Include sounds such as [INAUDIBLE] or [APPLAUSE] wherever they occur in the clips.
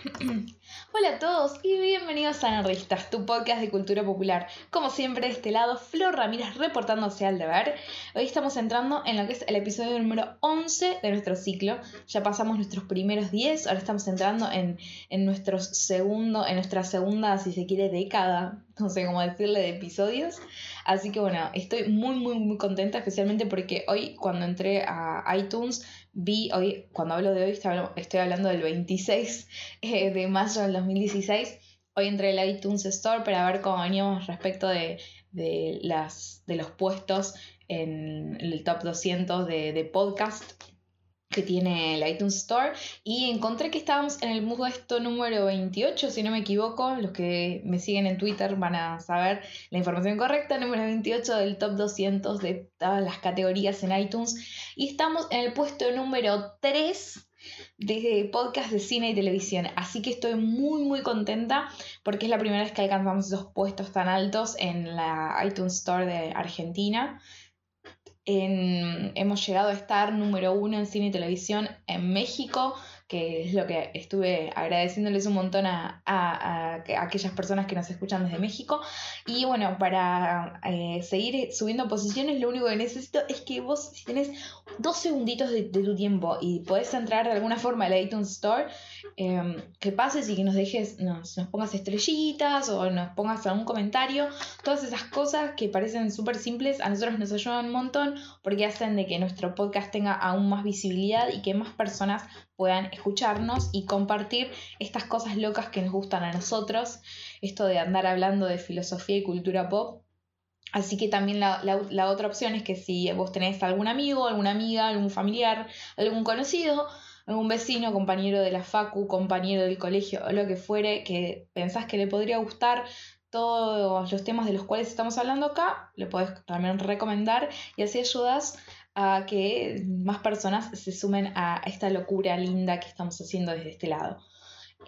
[CLEARS THROAT] Hola a todos y bienvenidos a Nerdistas, tu podcast de cultura popular. Como siempre, de este lado, Flor Ramírez reportándose al deber. Hoy estamos entrando en lo que es el episodio número 11 de nuestro ciclo. Ya pasamos nuestros primeros 10, ahora estamos entrando en, en, nuestro segundo, en nuestra segunda, si se quiere, década, [LAUGHS] no sé cómo decirle, de episodios. Así que bueno, estoy muy, muy, muy contenta, especialmente porque hoy cuando entré a iTunes vi, hoy, cuando hablo de hoy, estoy hablando del 26 eh, de mayo del 2016. Hoy entré al iTunes Store para ver cómo veníamos respecto de, las, de los puestos en el top 200 de, de podcast que tiene el iTunes Store y encontré que estábamos en el puesto número 28, si no me equivoco, los que me siguen en Twitter van a saber la información correcta, número 28 del top 200 de todas las categorías en iTunes. Y estamos en el puesto número 3 de podcast de cine y televisión, así que estoy muy muy contenta porque es la primera vez que alcanzamos esos puestos tan altos en la iTunes Store de Argentina hemos llegado a estar número uno en cine y televisión en México, que es lo que estuve agradeciéndoles un montón a, aquellas personas que nos escuchan desde México. Y bueno, para eh, seguir subiendo posiciones, lo único que necesito es que vos, si tenés dos segunditos de, tu tiempo y podés entrar de alguna forma al iTunes Store, em, que pases y que nos dejes, nos, nos pongas estrellitas o nos pongas algún comentario, todas esas cosas que parecen súper simples, a nosotros nos ayudan un montón porque hacen de que nuestro podcast tenga aún más visibilidad y que más personas puedan escucharnos y compartir estas cosas locas que nos gustan a nosotros, esto de andar hablando de filosofía y cultura pop. Así que también la, otra opción es que si vos tenés algún amigo, alguna amiga, algún familiar, algún conocido, algún vecino, compañero de la facu, compañero del colegio o lo que fuere, que pensás que le podría gustar todos los temas de los cuales estamos hablando acá, le podés también recomendar y así ayudas a que más personas se sumen a esta locura linda que estamos haciendo desde este lado.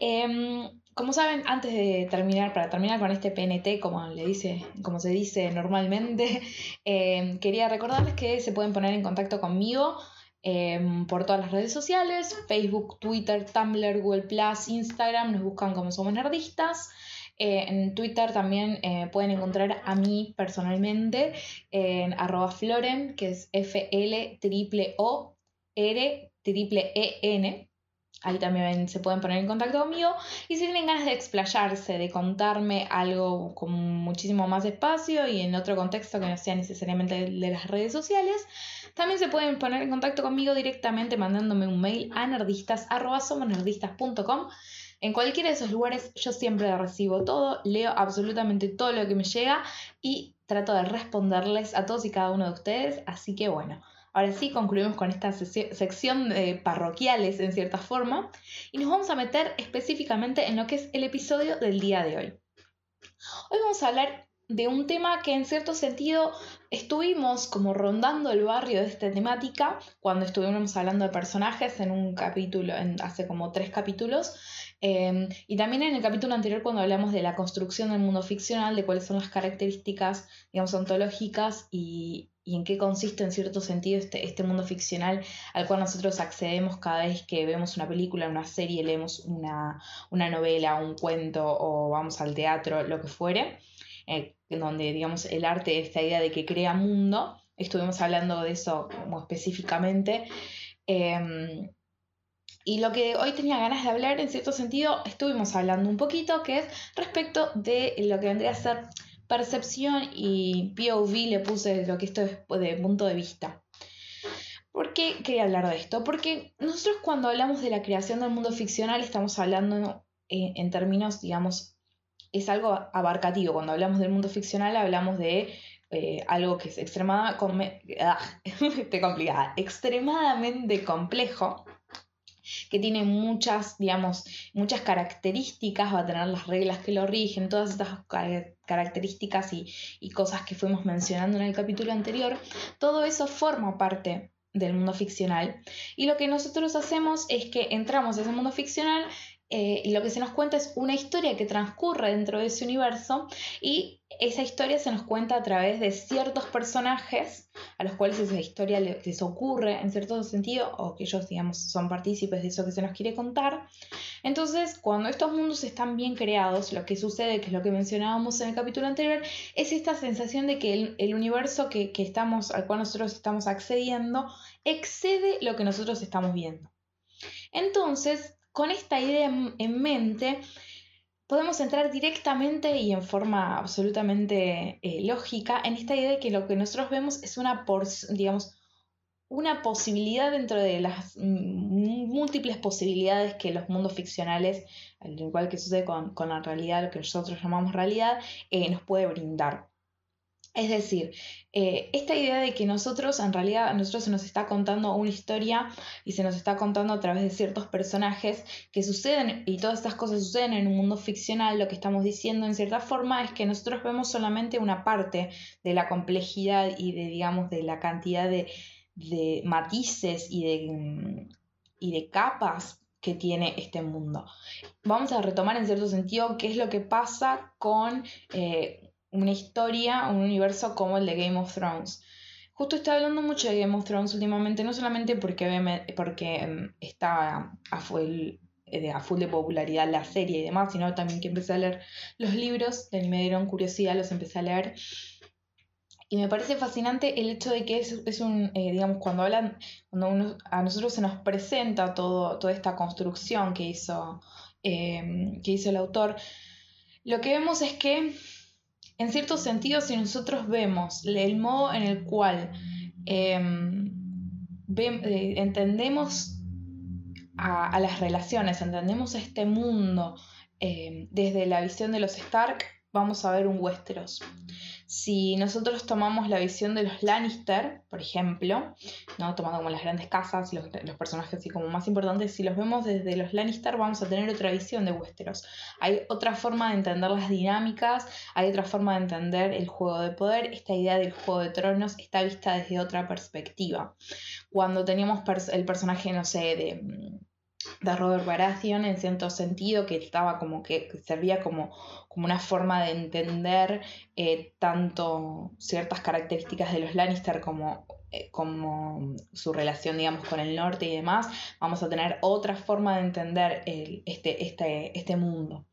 Em, como saben, antes de terminar, para terminar con este PNT, como, le dice, como se dice normalmente, [LAUGHS] em, quería recordarles que se pueden poner en contacto conmigo em, por todas las redes sociales, Facebook, Twitter, Tumblr, Google Instagram, nos buscan como Somos Nerdistas. Eh, en Twitter también eh, pueden encontrar a mí personalmente en arroba floren, que es F-L Ahí también se pueden poner en contacto conmigo. Y si tienen ganas de explayarse, de contarme algo con muchísimo más espacio y en otro contexto que no sea necesariamente de las redes sociales, también se pueden poner en contacto conmigo directamente mandándome un mail a nerdistas.com en cualquiera de esos lugares yo siempre recibo todo, leo absolutamente todo lo que me llega y trato de responderles a todos y cada uno de ustedes. Así que bueno, ahora sí concluimos con esta sección de parroquiales en cierta forma y nos vamos a meter específicamente en lo que es el episodio del día de hoy. Hoy vamos a hablar de un tema que en cierto sentido estuvimos como rondando el barrio de esta temática cuando estuvimos hablando de personajes en un capítulo, en, hace como tres capítulos, Em, y también en el capítulo anterior cuando hablamos de la construcción del mundo ficcional, de cuáles son las características, digamos, ontológicas y, en qué consiste en cierto sentido este, este, mundo ficcional al cual nosotros accedemos cada vez que vemos una película, una serie, leemos una, novela, un cuento o vamos al teatro, lo que fuere, eh, donde, digamos, el arte, esta idea de que crea mundo, estuvimos hablando de eso como específicamente. Em, y lo que hoy tenía ganas de hablar, en cierto sentido, estuvimos hablando un poquito, que es respecto de lo que vendría a ser percepción y POV, le puse lo que esto es de punto de vista. ¿Por qué quería hablar de esto? Porque nosotros cuando hablamos de la creación del mundo ficcional estamos hablando eh, en, términos, digamos, es algo abarcativo. Cuando hablamos del mundo ficcional hablamos de eh, algo que es extremadamente, ah, [LAUGHS] extremadamente complejo que tiene muchas, digamos, muchas características, va a tener las reglas que lo rigen, todas estas características y, y cosas que fuimos mencionando en el capítulo anterior, todo eso forma parte del mundo ficcional. Y lo que nosotros hacemos es que entramos a ese mundo ficcional eh, lo que se nos cuenta es una historia que transcurre dentro de ese universo y esa historia se nos cuenta a través de ciertos personajes a los cuales esa historia les ocurre en cierto sentido o que ellos, digamos, son partícipes de eso que se nos quiere contar. Entonces, cuando estos mundos están bien creados, lo que sucede, que es lo que mencionábamos en el capítulo anterior, es esta sensación de que el, universo que, que estamos, al cual nosotros estamos accediendo excede lo que nosotros estamos viendo. Entonces, con esta idea en mente, podemos entrar directamente y en forma absolutamente eh, lógica en esta idea de que lo que nosotros vemos es una, digamos, una posibilidad dentro de las múltiples posibilidades que los mundos ficcionales, al igual que sucede con, la realidad, lo que nosotros llamamos realidad, eh, nos puede brindar. Es decir, eh, esta idea de que nosotros, en realidad, a nosotros se nos está contando una historia y se nos está contando a través de ciertos personajes que suceden y todas estas cosas suceden en un mundo ficcional, lo que estamos diciendo en cierta forma es que nosotros vemos solamente una parte de la complejidad y de, digamos, de la cantidad de, matices y de, y de capas que tiene este mundo. Vamos a retomar en cierto sentido qué es lo que pasa con eh, una historia, un universo como el de Game of Thrones. Justo estoy hablando mucho de Game of Thrones últimamente, no solamente porque, porque em, está a full, eh, a full de popularidad la serie y demás, sino también que empecé a leer los libros, de me dieron curiosidad, los empecé a leer. Y me parece fascinante el hecho de que es, un, eh, digamos, cuando hablan, cuando a nosotros se nos presenta todo, toda esta construcción que hizo, em, que hizo el autor, lo que vemos es que en cierto sentido, si nosotros vemos el modo en el cual em, eh, entendemos a, las relaciones, entendemos este mundo em, desde la visión de los Stark, vamos a ver un Westeros. Si nosotros tomamos la visión de los Lannister, por ejemplo, ¿no? tomando como las grandes casas, los, los, personajes así como más importantes, si los vemos desde los Lannister vamos a tener otra visión de Westeros. Hay otra forma de entender las dinámicas, hay otra forma de entender el juego de poder, esta idea del juego de tronos está vista desde otra perspectiva. Cuando teníamos el personaje, no sé, de de Robert Baratheon en cierto sentido, que estaba como que servía como, como una forma de entender eh, tanto ciertas características de los Lannister como, eh, como su relación, digamos, con el norte y demás, vamos a tener otra forma de entender este, este, este mundo.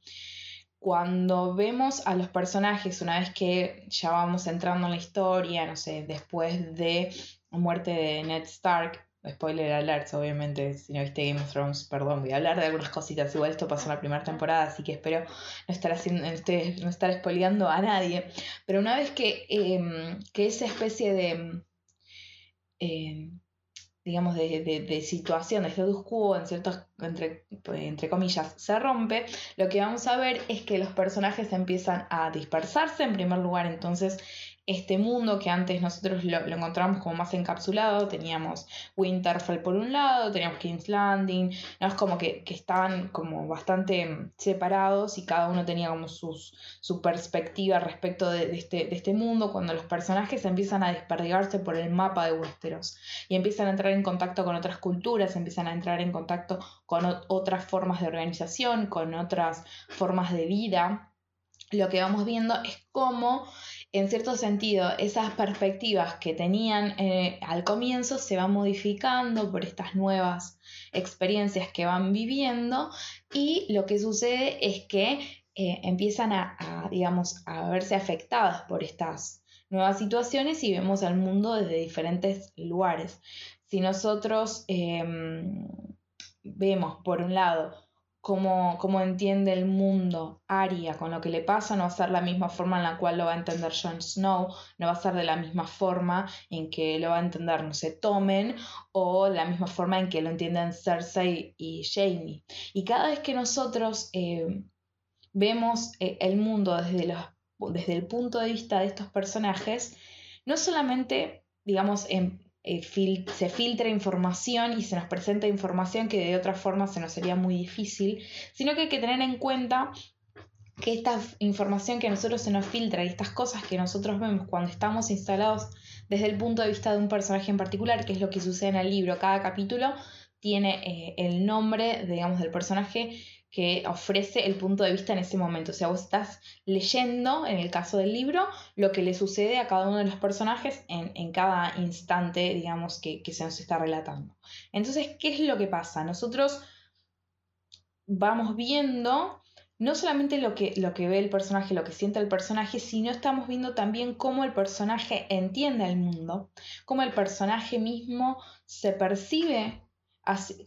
Cuando vemos a los personajes, una vez que ya vamos entrando en la historia, no sé, después de la muerte de Ned Stark, spoiler alert, obviamente, si no viste Game of Thrones, perdón, voy a hablar de algunas cositas. Igual esto pasó en la primera temporada, así que espero no estar haciendo, no estar spoileando a nadie. Pero una vez que, em, que esa especie de em, digamos, de, de, situación, de status quo, en ciertos, entre, entre comillas, se rompe, lo que vamos a ver es que los personajes empiezan a dispersarse en primer lugar, entonces este mundo que antes nosotros lo, encontramos como más encapsulado, teníamos Winterfell por un lado, teníamos King's Landing, ¿no? es como que, estaban como bastante separados y cada uno tenía como sus, su perspectiva respecto de, este, de este mundo, cuando los personajes empiezan a desperdigarse por el mapa de Westeros y empiezan a entrar en contacto con otras culturas, empiezan a entrar en contacto con otras formas de organización, con otras formas de vida, lo que vamos viendo es cómo en cierto sentido, esas perspectivas que tenían eh, al comienzo se van modificando por estas nuevas experiencias que van viviendo y lo que sucede es que eh, empiezan a, digamos, a verse afectadas por estas nuevas situaciones y vemos al mundo desde diferentes lugares. Si nosotros em, vemos, por un lado, cómo, entiende el mundo Arya con lo que le pasa, no va a ser la misma forma en la cual lo va a entender Jon Snow, no va a ser de la misma forma en que lo va a entender, no sé, Tommen, o de la misma forma en que lo entienden Cersei y Jaime. Y cada vez que nosotros eh, vemos eh, el mundo desde, los, desde el punto de vista de estos personajes, no solamente, digamos, en eh, se filtra información y se nos presenta información que de otra forma se nos sería muy difícil, sino que hay que tener en cuenta que esta información que a nosotros se nos filtra y estas cosas que nosotros vemos cuando estamos instalados desde el punto de vista de un personaje en particular, que es lo que sucede en el libro, cada capítulo tiene eh, el nombre, digamos, del personaje que ofrece el punto de vista en ese momento. O sea, vos estás leyendo, en el caso del libro, lo que le sucede a cada uno de los personajes en, cada instante, digamos, que, que se nos está relatando. Entonces, ¿qué es lo que pasa? Nosotros vamos viendo no solamente lo que, lo que ve el personaje, lo que siente el personaje, sino estamos viendo también cómo el personaje entiende el mundo, cómo el personaje mismo se percibe,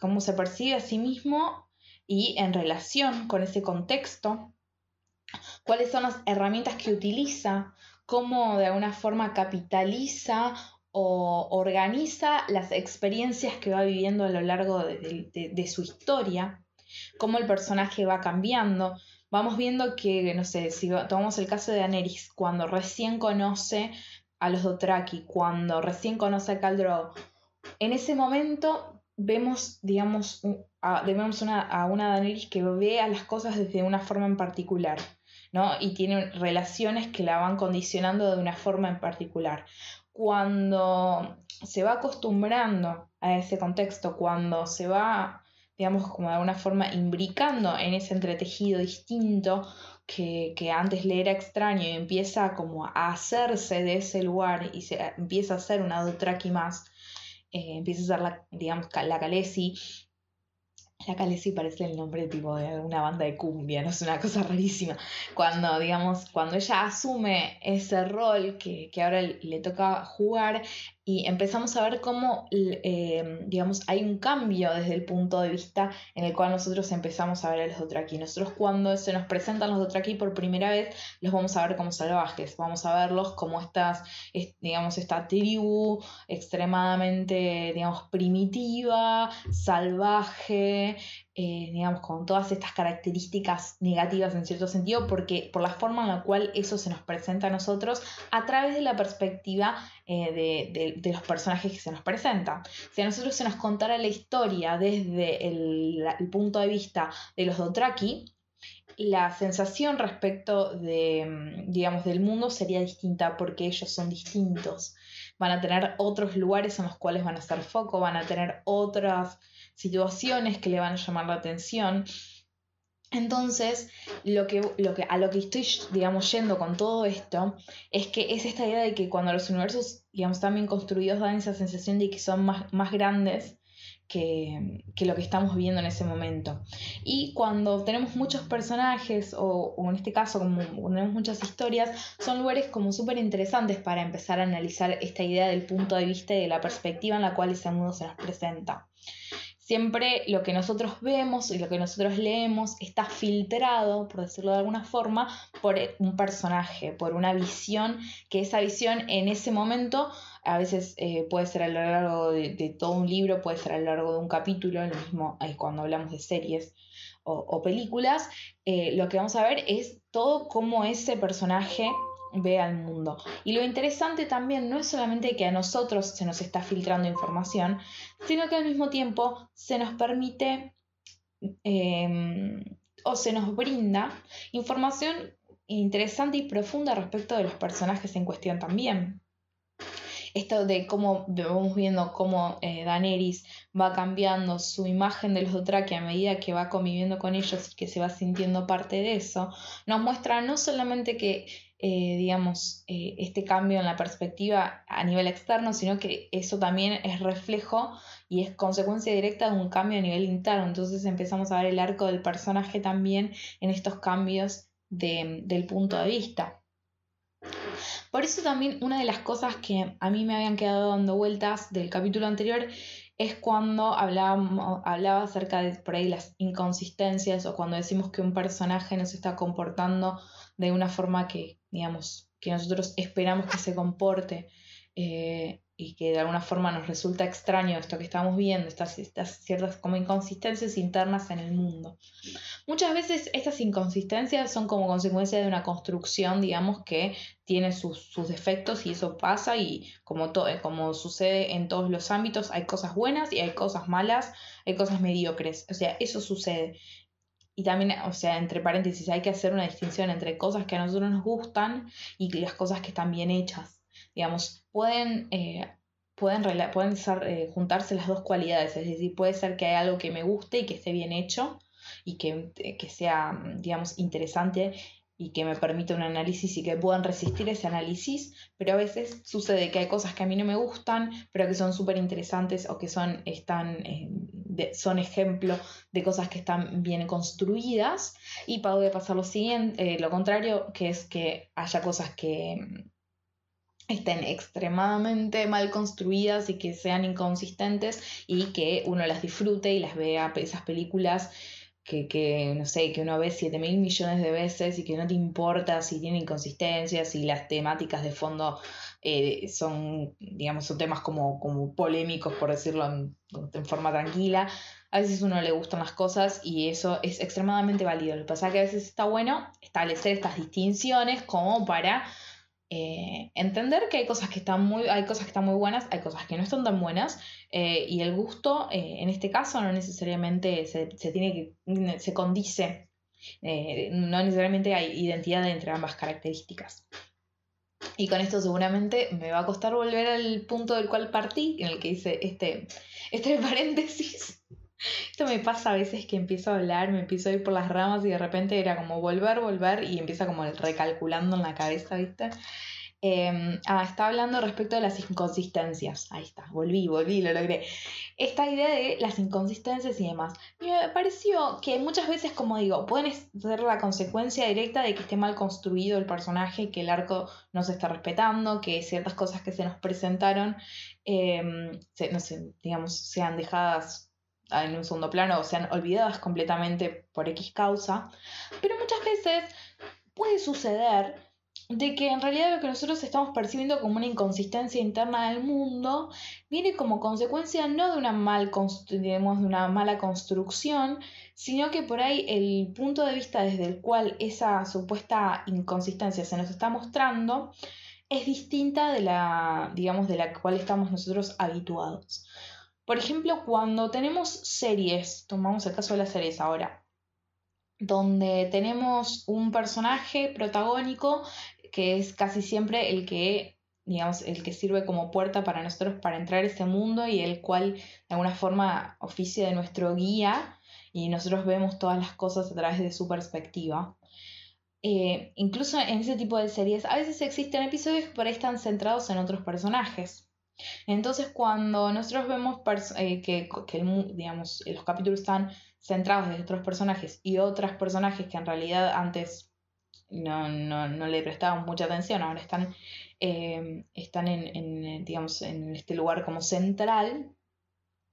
cómo se percibe a sí mismo y en relación con ese contexto, cuáles son las herramientas que utiliza, cómo de alguna forma capitaliza o organiza las experiencias que va viviendo a lo largo de su historia cómo el personaje va cambiando. Vamos viendo que, no sé, si tomamos el caso de Daenerys, cuando recién conoce a los Dothraki, cuando recién conoce a Khal en ese momento vemos, digamos, a, una, a una Daenerys que ve a las cosas desde una forma en particular. ¿no? Y tiene relaciones que la van condicionando de una forma en particular. Cuando se va acostumbrando a ese contexto, cuando se va digamos, como de alguna forma imbricando en ese entretejido distinto que, antes le era extraño y empieza como a hacerse de ese lugar y se empieza a ser una Dotraki más, eh, empieza a ser la, digamos, la Kalesi, la Kalesi parece el nombre tipo de una banda de cumbia, no es una cosa rarísima. Cuando, digamos, cuando ella asume ese rol que, que ahora le toca jugar, y empezamos a ver cómo, eh, digamos, hay un cambio desde el punto de vista en el cual nosotros empezamos a ver a los Dothraki. Nosotros cuando se nos presentan los Dothraki por primera vez, los vamos a ver como salvajes, vamos a verlos como estas, digamos, esta tribu extremadamente, digamos, primitiva, salvaje, eh, digamos, con todas estas características negativas en cierto sentido, porque por la forma en la cual eso se nos presenta a nosotros a través de la perspectiva eh, de, los personajes que se nos presentan. Si a nosotros se nos contara la historia desde el, punto de vista de los Dotraki, la sensación respecto de, digamos, del mundo sería distinta porque ellos son distintos. Van a tener otros lugares en los cuales van a hacer foco, van a tener otras situaciones que le van a llamar la atención. Entonces, lo que, lo que, a lo que estoy, digamos, yendo con todo esto es que es esta idea de que cuando los universos, digamos, están bien construidos, dan esa sensación de que son más, más grandes que, lo que estamos viendo en ese momento. Y cuando tenemos muchos personajes, o, o en este caso, como tenemos muchas historias, son lugares como súper interesantes para empezar a analizar esta idea del punto de vista y de la perspectiva en la cual ese mundo se nos presenta. Siempre lo que nosotros vemos y lo que nosotros leemos está filtrado, por decirlo de alguna forma, por un personaje, por una visión, que esa visión en ese momento a veces eh, puede ser a lo largo de, todo un libro, puede ser a lo largo de un capítulo, lo mismo cuando hablamos de series o, películas, eh, lo que vamos a ver es todo cómo ese personaje ve al mundo. Y lo interesante también no es solamente que a nosotros se nos está filtrando información, sino que al mismo tiempo se nos permite em, o se nos brinda información interesante y profunda respecto de los personajes en cuestión también. Esto de cómo vamos viendo cómo eh, Daenerys va cambiando su imagen de los Dothraki a medida que va conviviendo con ellos y que se va sintiendo parte de eso, nos muestra no solamente que eh, digamos, eh, este cambio en la perspectiva a nivel externo, sino que eso también es reflejo y es consecuencia directa de un cambio a nivel interno. Entonces empezamos a ver el arco del personaje también en estos cambios del punto de vista. Por eso también una de las cosas que a mí me habían quedado dando vueltas del capítulo anterior es cuando hablaba, hablaba acerca de por ahí las inconsistencias o cuando decimos que un personaje no se está comportando de una forma que, digamos, que nosotros esperamos que se comporte eh, y que de alguna forma nos resulta extraño esto que estamos viendo, estas, ciertas como inconsistencias internas en el mundo. Muchas veces estas inconsistencias son como consecuencia de una construcción, digamos, que tiene sus, defectos y eso pasa y como, todo, como sucede en todos los ámbitos, hay cosas buenas y hay cosas malas, hay cosas mediocres, o sea, eso sucede. Y también, o sea, entre paréntesis, hay que hacer una distinción entre cosas que a nosotros nos gustan y las cosas que están bien hechas. Digamos, pueden, eh, pueden, pueden eh, juntarse las dos cualidades, es decir, puede ser que hay algo que me guste y que esté bien hecho, y que, que sea, digamos, interesante y que me permita un análisis y que puedan resistir ese análisis, pero a veces sucede que hay cosas que a mí no me gustan, pero que son súper interesantes o que son, están, eh, son ejemplo de cosas que están bien construidas. Y puede pasar lo siguiente, eh, lo contrario, que es que haya cosas que mm, estén extremadamente mal construidas y que sean inconsistentes y que uno las disfrute y las vea esas películas que, no sé, que uno ve 7 mil millones de veces y que no te importa si tiene inconsistencias, si las temáticas de fondo eh, son, digamos, son temas como, como polémicos, por decirlo en, forma tranquila. A veces uno le gustan las cosas y eso es extremadamente válido. Lo que pasa es que a veces está bueno establecer estas distinciones como para eh, entender que hay cosas que están muy, hay cosas que están muy buenas, hay cosas que no están tan buenas, eh, y el gusto, eh, en este caso, no necesariamente se, tiene que, se condice, no necesariamente hay identidad entre ambas características. Y con esto seguramente me va a costar volver al punto del cual partí, en el que hice este, este [LAUGHS] paréntesis. Esto me pasa a veces que empiezo a hablar, me empiezo a ir por las ramas y de repente era como volver, volver y empieza como recalculando en la cabeza, ¿viste? Em, ah, estaba hablando respecto de las inconsistencias. Ahí está, volví, volví, lo logré. Esta idea de las inconsistencias y demás. Me pareció que muchas veces, como digo, pueden ser la consecuencia directa de que esté mal construido el personaje, que el arco no se está respetando, que ciertas cosas que se nos presentaron, em, no sé, digamos, sean dejadas en un segundo plano o sean olvidadas completamente por X causa. Pero muchas veces puede suceder de que en realidad lo que nosotros estamos percibiendo como una inconsistencia interna del mundo viene como consecuencia no de una, mal de una mala construcción, sino que por ahí el punto de vista desde el cual esa supuesta inconsistencia se nos está mostrando es distinta de la, digamos, de la cual estamos nosotros habituados. Por ejemplo, cuando tenemos series, tomamos el caso de las series ahora, donde tenemos un personaje protagónico que es casi siempre el que, digamos, el que sirve como puerta para nosotros para entrar a este mundo y el cual de alguna forma oficia de nuestro guía y nosotros vemos todas las cosas a través de su perspectiva. Eh, incluso en ese tipo de series a veces existen episodios que por ahí están centrados en otros personajes. Entonces cuando nosotros vemos eh, que, digamos, los capítulos están centrados en otros personajes y otros personajes que en realidad antes no, no, no le prestaban mucha atención, ahora están, eh, están en, digamos, en este lugar como central,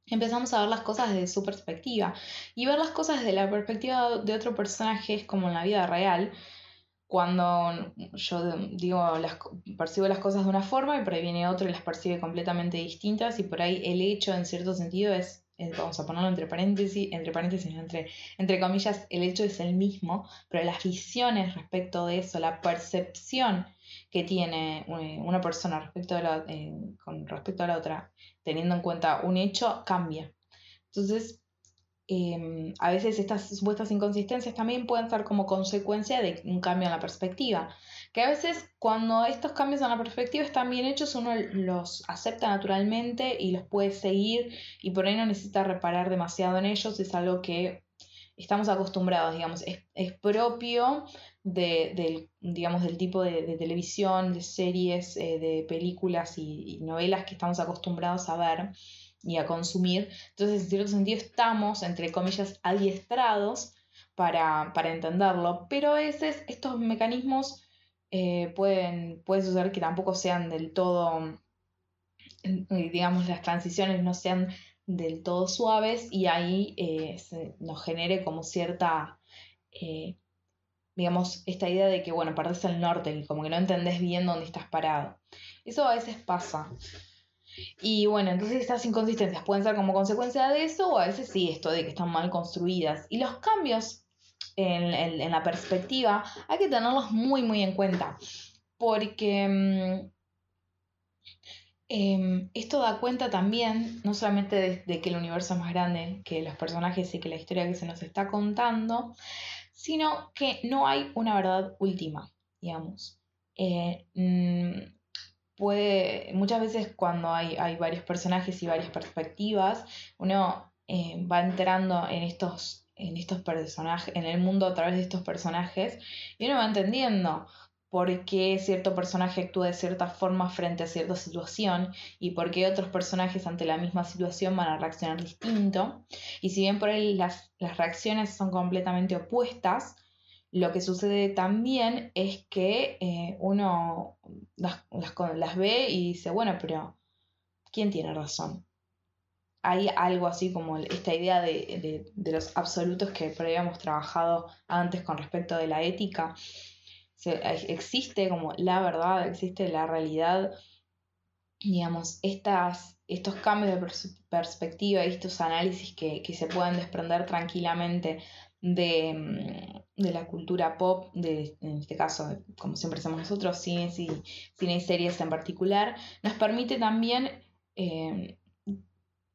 empezamos a ver las cosas desde su perspectiva. Y ver las cosas desde la perspectiva de otro personaje es como en la vida real, cuando yo digo, las, percibo las cosas de una forma y por ahí viene otro y las percibe completamente distintas y por ahí el hecho en cierto sentido es vamos a ponerlo entre paréntesis, entre paréntesis, entre, entre comillas, el hecho es el mismo, pero las visiones respecto de eso, la percepción que tiene eh, una persona respecto a la, eh, con respecto a la otra, teniendo en cuenta un hecho, cambia. Entonces, em, a veces estas supuestas inconsistencias también pueden ser como consecuencia de un cambio en la perspectiva. Que a veces cuando estos cambios en la perspectiva están bien hechos, uno los acepta naturalmente y los puede seguir y por ahí no necesita reparar demasiado en ellos, es algo que estamos acostumbrados, digamos, es, propio de, del, digamos, del tipo de, televisión, de series, eh, de películas y, novelas que estamos acostumbrados a ver y a consumir. Entonces, en cierto sentido, estamos, entre comillas, adiestrados para, para entenderlo, pero a veces estos mecanismos eh, pueden, puede suceder que tampoco sean del todo, eh, digamos, las transiciones no sean del todo suaves y ahí eh, nos genere como cierta, digamos, esta idea de que, bueno, perdés el norte, y como que no entendés bien dónde estás parado. Eso a veces pasa. Y bueno, entonces estas inconsistencias pueden ser como consecuencia de eso o a veces sí, esto de que están mal construidas. Y los cambios en, la perspectiva, hay que tenerlos muy, muy en cuenta. Porque mm, em, esto da cuenta también, no solamente de, que el universo es más grande que los personajes y que la historia que se nos está contando, sino que no hay una verdad última, digamos. Eh, mm, puede, muchas veces cuando hay, hay, varios personajes y varias perspectivas, uno eh, va entrando en estos en estos personajes, en el mundo a través de estos personajes, y uno va entendiendo por qué cierto personaje actúa de cierta forma frente a cierta situación y por qué otros personajes ante la misma situación van a reaccionar distinto. Y si bien por ahí las, reacciones son completamente opuestas, lo que sucede también es que eh, uno las, las, ve y dice, bueno, pero ¿quién tiene razón? Hay algo así como esta idea de, de los absolutos que habíamos trabajado antes con respecto de la ética. Existe como la verdad, existe la realidad, digamos, estas, estos cambios de perspectiva y estos análisis que, se pueden desprender tranquilamente de, mm, de, la cultura pop, de, en este caso, como siempre hacemos nosotros, cine y, cine y series en particular, nos permite también, eh,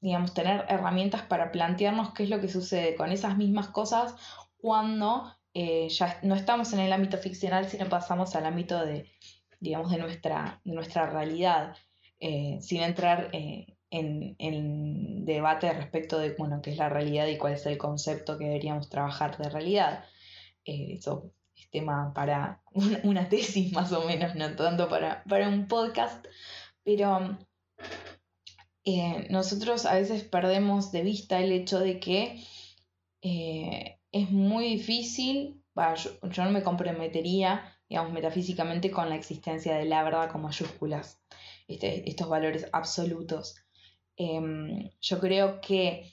digamos, tener herramientas para plantearnos qué es lo que sucede con esas mismas cosas cuando eh, ya no estamos en el ámbito ficcional, sino pasamos al ámbito de, digamos, de nuestra, de nuestra realidad, eh, sin entrar eh, en, en, debate respecto de, bueno, qué es la realidad y cuál es el concepto que deberíamos trabajar de realidad. eso es tema para [LAUGHS] una, tesis más o menos, no tanto para, para un podcast, pero nosotros a veces perdemos de vista el hecho de que es muy difícil, yo, no me comprometería, digamos, metafísicamente con la existencia de la verdad con mayúsculas, este, estos valores absolutos. Em, yo creo que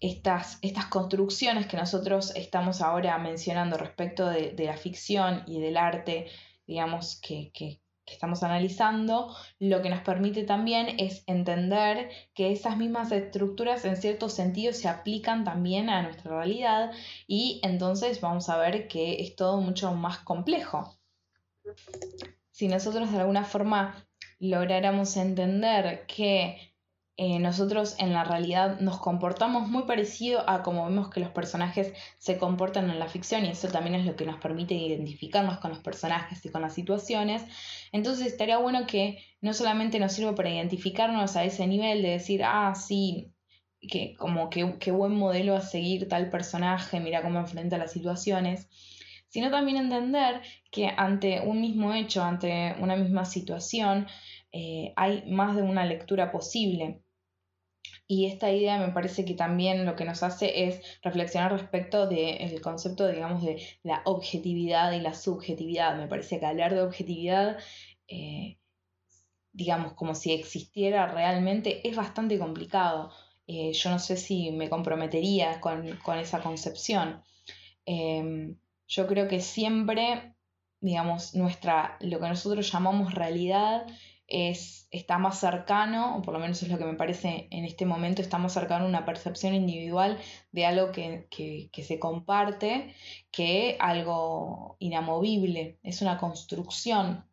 estas, estas, construcciones que nosotros estamos ahora mencionando respecto de, de la ficción y del arte, digamos, que, que, que estamos analizando, lo que nos permite también es entender que esas mismas estructuras en cierto sentido se aplican también a nuestra realidad y entonces vamos a ver que es todo mucho más complejo. Si nosotros de alguna forma lográramos entender que eh, nosotros en la realidad nos comportamos muy parecido a como vemos que los personajes se comportan en la ficción y eso también es lo que nos permite identificarnos con los personajes y con las situaciones. Entonces estaría bueno que no solamente nos sirva para identificarnos a ese nivel de decir, ah, sí, que como que buen modelo a seguir tal personaje, mira cómo enfrenta las situaciones, sino también entender que ante un mismo hecho, ante una misma situación, eh, hay más de una lectura posible y esta idea me parece que también lo que nos hace es reflexionar respecto del concepto, digamos, de la objetividad y la subjetividad. Me parece que hablar de objetividad, eh, digamos, como si existiera realmente, es bastante complicado. Eh, yo no sé si me comprometería con, esa concepción. Em, yo creo que siempre, digamos, nuestra, lo que nosotros llamamos realidad es, está más cercano, o por lo menos es lo que me parece en este momento, está más cercano a una percepción individual de algo que, se comparte que algo inamovible, es una construcción,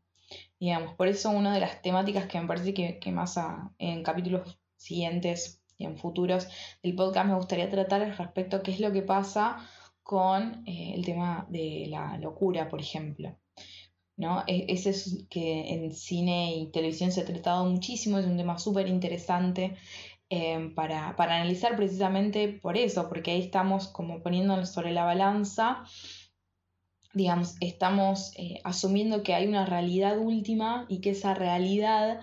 digamos. Por eso una de las temáticas que me parece que, más en capítulos siguientes y en futuros del podcast me gustaría tratar es respecto a qué es lo que pasa con eh, el tema de la locura, por ejemplo. ¿No? E-, ese es que en cine y televisión se ha tratado muchísimo, es un tema súper interesante em, para, analizar precisamente por eso, porque ahí estamos como poniéndonos sobre la balanza, digamos, estamos eh, asumiendo que hay una realidad última y que esa realidad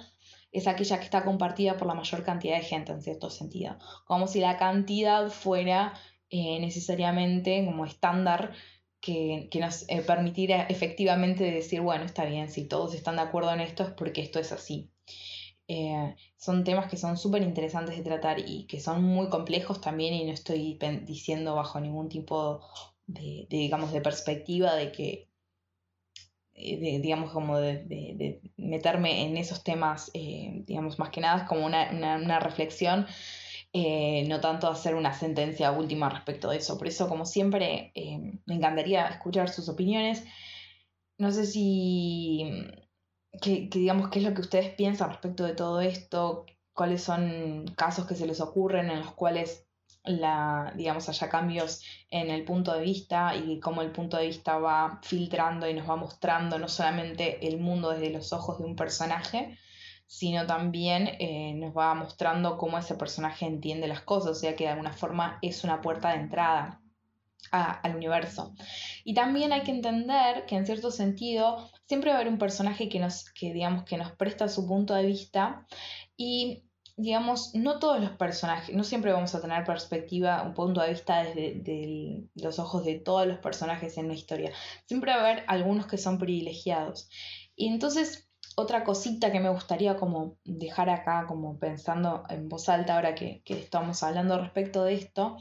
es aquella que está compartida por la mayor cantidad de gente en cierto sentido, como si la cantidad fuera eh, necesariamente como estándar que, nos eh, permitiera efectivamente decir, bueno, está bien, si todos están de acuerdo en esto es porque esto es así. Eh, son temas que son súper interesantes de tratar y que son muy complejos también y no estoy diciendo bajo ningún tipo de, digamos, de perspectiva de que, eh, digamos, como de, meterme en esos temas, digamos, más que nada es como una, una reflexión eh, no tanto hacer una sentencia última respecto de eso. Por eso, como siempre, eh, me encantaría escuchar sus opiniones. No sé si, que, digamos, qué es lo que ustedes piensan respecto de todo esto, cuáles son casos que se les ocurren en los cuales la, digamos, haya cambios en el punto de vista y cómo el punto de vista va filtrando y nos va mostrando no solamente el mundo desde los ojos de un personaje, sino también eh, nos va mostrando cómo ese personaje entiende las cosas, o sea que de alguna forma es una puerta de entrada. al universo. Y también hay que entender que en cierto sentido siempre va a haber un personaje que nos, que, digamos, que nos presta su punto de vista y digamos, no todos los personajes, no siempre vamos a tener perspectiva, un punto de vista desde los ojos de todos los personajes en la historia. Siempre va a haber algunos que son privilegiados. Y entonces, otra cosita que me gustaría como dejar acá, como pensando en voz alta ahora que, estamos hablando respecto de esto,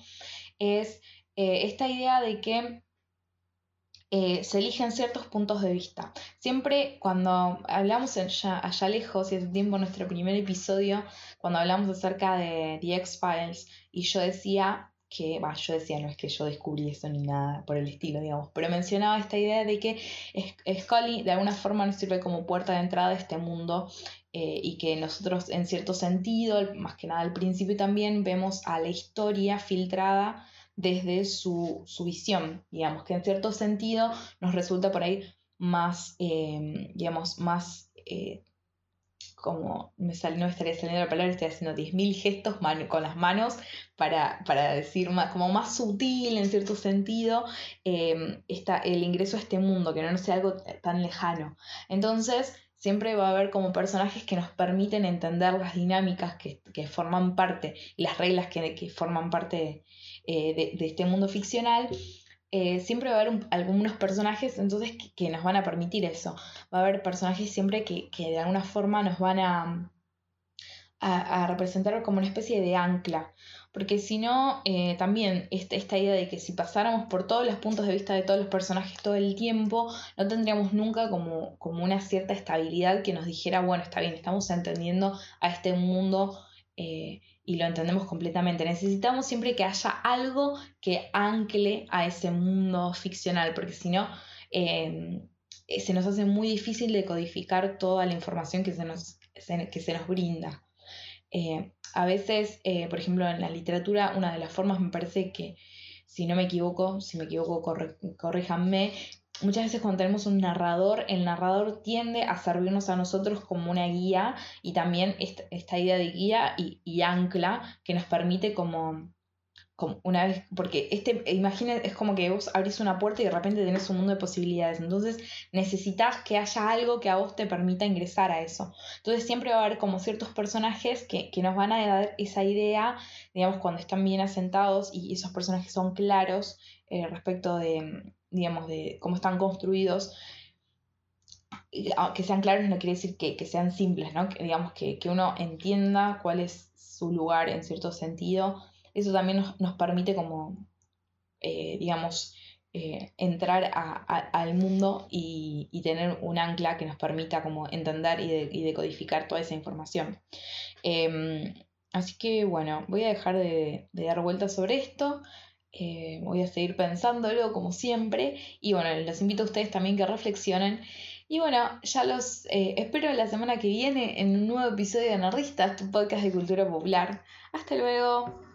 es eh, esta idea de que eh, se eligen ciertos puntos de vista. Siempre cuando hablamos allá lejos, y hace tiempo nuestro primer episodio, cuando hablamos acerca de The X-Files, y yo decía que, va, yo decía, no es que yo descubrí eso ni nada por el estilo, digamos, pero mencionaba esta idea de que Scully de alguna forma nos sirve como puerta de entrada a este mundo eh, y que nosotros en cierto sentido, más que nada al principio también, vemos a la historia filtrada desde su, visión, digamos, que en cierto sentido nos resulta por ahí más, em, digamos, más, eh, como me no me estaría saliendo la palabra, estoy haciendo 10.000 gestos con las manos para, decir más, como más sutil en cierto sentido em, el ingreso a este mundo, que no sea algo tan lejano. Entonces, siempre va a haber como personajes que nos permiten entender las dinámicas que, forman parte y las reglas que, que forman parte eh, de, este mundo ficcional, eh, siempre va a haber algunos personajes entonces que, nos van a permitir eso. Va a haber personajes siempre que, de alguna forma nos van a, a, representar como una especie de ancla. Porque si no, eh, también esta, esta, idea de que si pasáramos por todos los puntos de vista de todos los personajes todo el tiempo, no tendríamos nunca como, como una cierta estabilidad que nos dijera, bueno, está bien, estamos entendiendo a este mundo y lo entendemos completamente. Necesitamos siempre que haya algo que ancle a ese mundo ficcional, porque si no, em, eh, se nos hace muy difícil decodificar toda la información que se nos, que se nos brinda. Eh, a veces, eh, por ejemplo, en la literatura, una de las formas me parece que, si no me equivoco, si me equivoco, corríjanme, muchas veces cuando tenemos un narrador, el narrador tiende a servirnos a nosotros como una guía y también esta, idea de guía y, ancla que nos permite como, como, una vez, porque este, es como que vos abrís una puerta y de repente tenés un mundo de posibilidades, entonces necesitas que haya algo que a vos te permita ingresar a eso. Entonces siempre va a haber como ciertos personajes que, que nos van a dar esa idea, digamos, cuando están bien asentados y esos personajes son claros eh, respecto de digamos, de cómo están construidos, que sean claros no quiere decir que, sean simples, ¿no? Que, digamos, que, uno entienda cuál es su lugar en cierto sentido. Eso también nos, permite como, eh, digamos, eh, entrar al mundo y, tener un ancla que nos permita como entender y, decodificar toda esa información. Em, así que bueno, voy a dejar de, de dar vueltas sobre esto. Eh, voy a seguir pensándolo como siempre. Y bueno, los invito a ustedes también que reflexionen. Y bueno, ya los eh, espero la semana que viene en un nuevo episodio de Anarristas, tu podcast de cultura popular. Hasta luego.